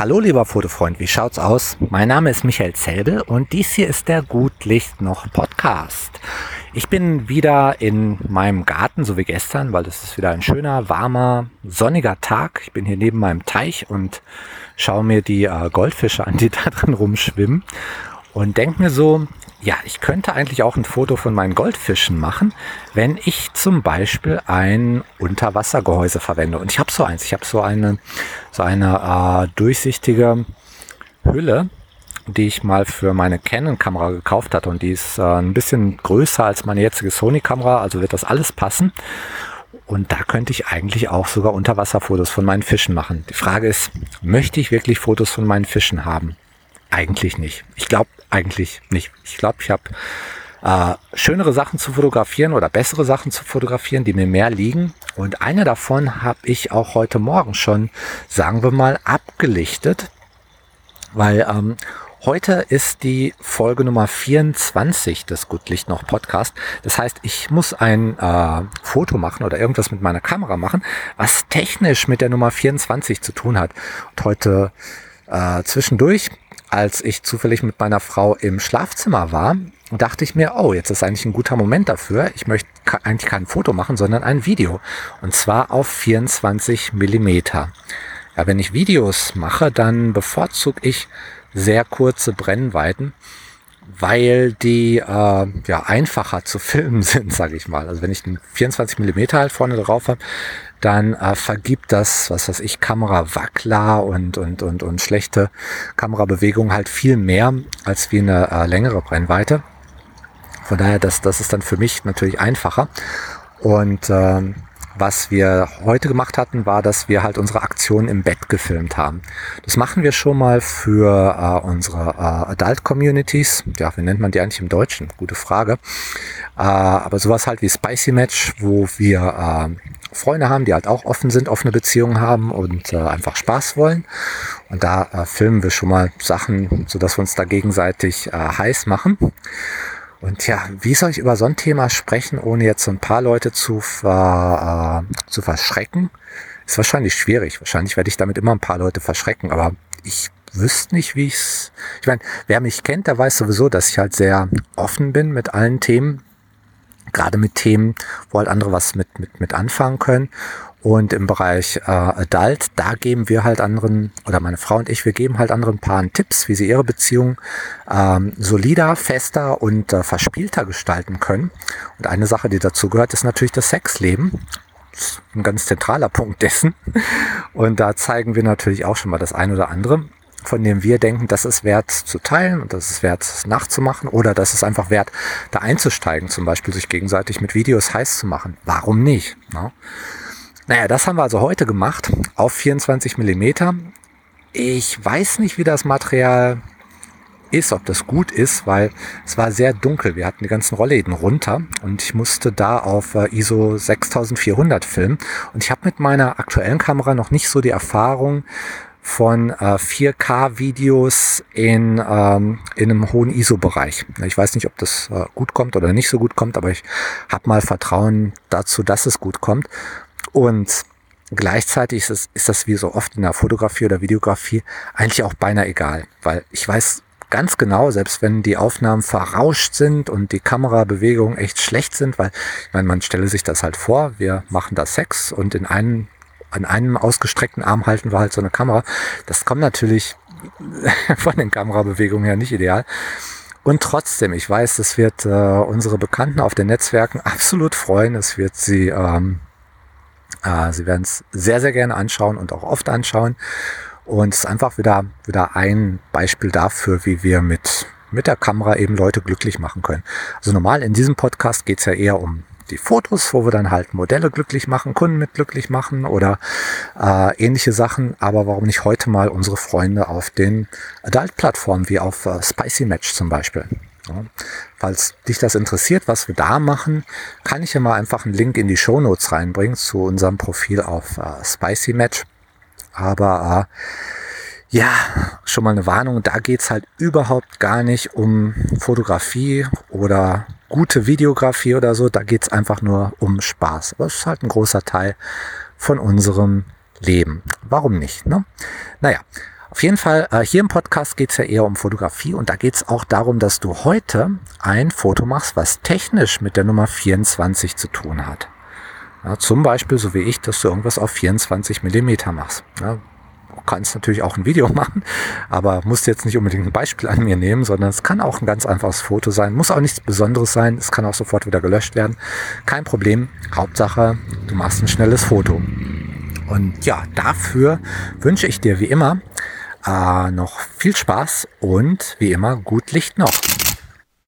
Hallo lieber Fotofreund, wie schaut's aus? Mein Name ist Michael Zelbel und dies hier ist der Gutlicht noch Podcast. Ich bin wieder in meinem Garten, so wie gestern, weil es ist wieder ein schöner, warmer, sonniger Tag. Ich bin hier neben meinem Teich und schaue mir die äh, Goldfische an, die da drin rumschwimmen und denke mir so, ja, ich könnte eigentlich auch ein Foto von meinen Goldfischen machen, wenn ich zum Beispiel ein Unterwassergehäuse verwende. Und ich habe so eins. Ich habe so eine, so eine äh, durchsichtige Hülle, die ich mal für meine Canon-Kamera gekauft hatte. Und die ist äh, ein bisschen größer als meine jetzige Sony-Kamera. Also wird das alles passen. Und da könnte ich eigentlich auch sogar Unterwasserfotos von meinen Fischen machen. Die Frage ist, möchte ich wirklich Fotos von meinen Fischen haben? Eigentlich nicht. Ich glaube eigentlich nicht. Ich glaube, ich habe äh, schönere Sachen zu fotografieren oder bessere Sachen zu fotografieren, die mir mehr liegen. Und eine davon habe ich auch heute Morgen schon, sagen wir mal, abgelichtet, weil ähm, heute ist die Folge Nummer 24 des Gutlicht noch Podcast. Das heißt, ich muss ein äh, Foto machen oder irgendwas mit meiner Kamera machen, was technisch mit der Nummer 24 zu tun hat. Und heute äh, zwischendurch als ich zufällig mit meiner Frau im Schlafzimmer war, dachte ich mir, oh, jetzt ist eigentlich ein guter Moment dafür. Ich möchte eigentlich kein Foto machen, sondern ein Video. Und zwar auf 24 Millimeter. Ja, wenn ich Videos mache, dann bevorzuge ich sehr kurze Brennweiten, weil die äh, ja einfacher zu filmen sind, sage ich mal. Also wenn ich einen 24 Millimeter halt vorne drauf habe, dann äh, vergibt das, was weiß ich, Kamerawackler und, und, und, und schlechte Kamerabewegung halt viel mehr als wie eine äh, längere Brennweite. Von daher, das, das ist dann für mich natürlich einfacher. Und ähm, was wir heute gemacht hatten, war, dass wir halt unsere Aktion im Bett gefilmt haben. Das machen wir schon mal für äh, unsere äh, Adult Communities. Ja, wie nennt man die eigentlich im Deutschen? Gute Frage. Äh, aber sowas halt wie Spicy Match, wo wir äh, Freunde haben, die halt auch offen sind, offene Beziehungen haben und äh, einfach Spaß wollen. Und da äh, filmen wir schon mal Sachen, sodass wir uns da gegenseitig äh, heiß machen. Und ja, wie soll ich über so ein Thema sprechen, ohne jetzt so ein paar Leute zu, ver, äh, zu verschrecken? Ist wahrscheinlich schwierig. Wahrscheinlich werde ich damit immer ein paar Leute verschrecken, aber ich wüsste nicht, wie ich's. Ich meine, wer mich kennt, der weiß sowieso, dass ich halt sehr offen bin mit allen Themen gerade mit Themen, wo halt andere was mit, mit, mit anfangen können. Und im Bereich äh, Adult, da geben wir halt anderen, oder meine Frau und ich, wir geben halt anderen Paaren Tipps, wie sie ihre Beziehung ähm, solider, fester und äh, verspielter gestalten können. Und eine Sache, die dazu gehört, ist natürlich das Sexleben. Das ist ein ganz zentraler Punkt dessen. Und da zeigen wir natürlich auch schon mal das ein oder andere von dem wir denken, das ist wert zu teilen und das ist wert nachzumachen oder das ist einfach wert, da einzusteigen, zum Beispiel sich gegenseitig mit Videos heiß zu machen. Warum nicht? Ne? Naja, das haben wir also heute gemacht auf 24 Millimeter. Ich weiß nicht, wie das Material ist, ob das gut ist, weil es war sehr dunkel. Wir hatten die ganzen Rollläden runter und ich musste da auf äh, ISO 6400 filmen. Und ich habe mit meiner aktuellen Kamera noch nicht so die Erfahrung, von äh, 4K-Videos in, ähm, in einem hohen ISO-Bereich. Ich weiß nicht, ob das äh, gut kommt oder nicht so gut kommt, aber ich habe mal Vertrauen dazu, dass es gut kommt. Und gleichzeitig ist, es, ist das wie so oft in der Fotografie oder Videografie eigentlich auch beinahe egal, weil ich weiß ganz genau, selbst wenn die Aufnahmen verrauscht sind und die Kamerabewegungen echt schlecht sind, weil ich meine, man stelle sich das halt vor, wir machen da Sex und in einem an einem ausgestreckten Arm halten wir halt so eine Kamera. Das kommt natürlich von den Kamerabewegungen her nicht ideal. Und trotzdem, ich weiß, das wird äh, unsere Bekannten auf den Netzwerken absolut freuen. Es wird sie, ähm, äh, sie werden es sehr, sehr gerne anschauen und auch oft anschauen. Und es ist einfach wieder, wieder ein Beispiel dafür, wie wir mit, mit der Kamera eben Leute glücklich machen können. Also normal in diesem Podcast geht es ja eher um die Fotos, wo wir dann halt Modelle glücklich machen, Kunden mit glücklich machen oder äh, ähnliche Sachen. Aber warum nicht heute mal unsere Freunde auf den Adult-Plattformen wie auf äh, Spicy Match zum Beispiel? Ja. Falls dich das interessiert, was wir da machen, kann ich ja mal einfach einen Link in die Show Notes reinbringen zu unserem Profil auf äh, Spicy Match. Aber äh, ja, schon mal eine Warnung, da geht's halt überhaupt gar nicht um Fotografie oder gute Videografie oder so, da geht's einfach nur um Spaß. Aber es ist halt ein großer Teil von unserem Leben. Warum nicht? Ne? Naja, Auf jeden Fall, äh, hier im Podcast geht es ja eher um Fotografie und da geht es auch darum, dass du heute ein Foto machst, was technisch mit der Nummer 24 zu tun hat. Ja, zum Beispiel, so wie ich, dass du irgendwas auf 24 Millimeter machst. Ja, kannst natürlich auch ein Video machen, aber musst jetzt nicht unbedingt ein Beispiel an mir nehmen, sondern es kann auch ein ganz einfaches Foto sein. Muss auch nichts Besonderes sein. Es kann auch sofort wieder gelöscht werden. Kein Problem. Hauptsache, du machst ein schnelles Foto. Und ja, dafür wünsche ich dir wie immer äh, noch viel Spaß und wie immer gut Licht noch.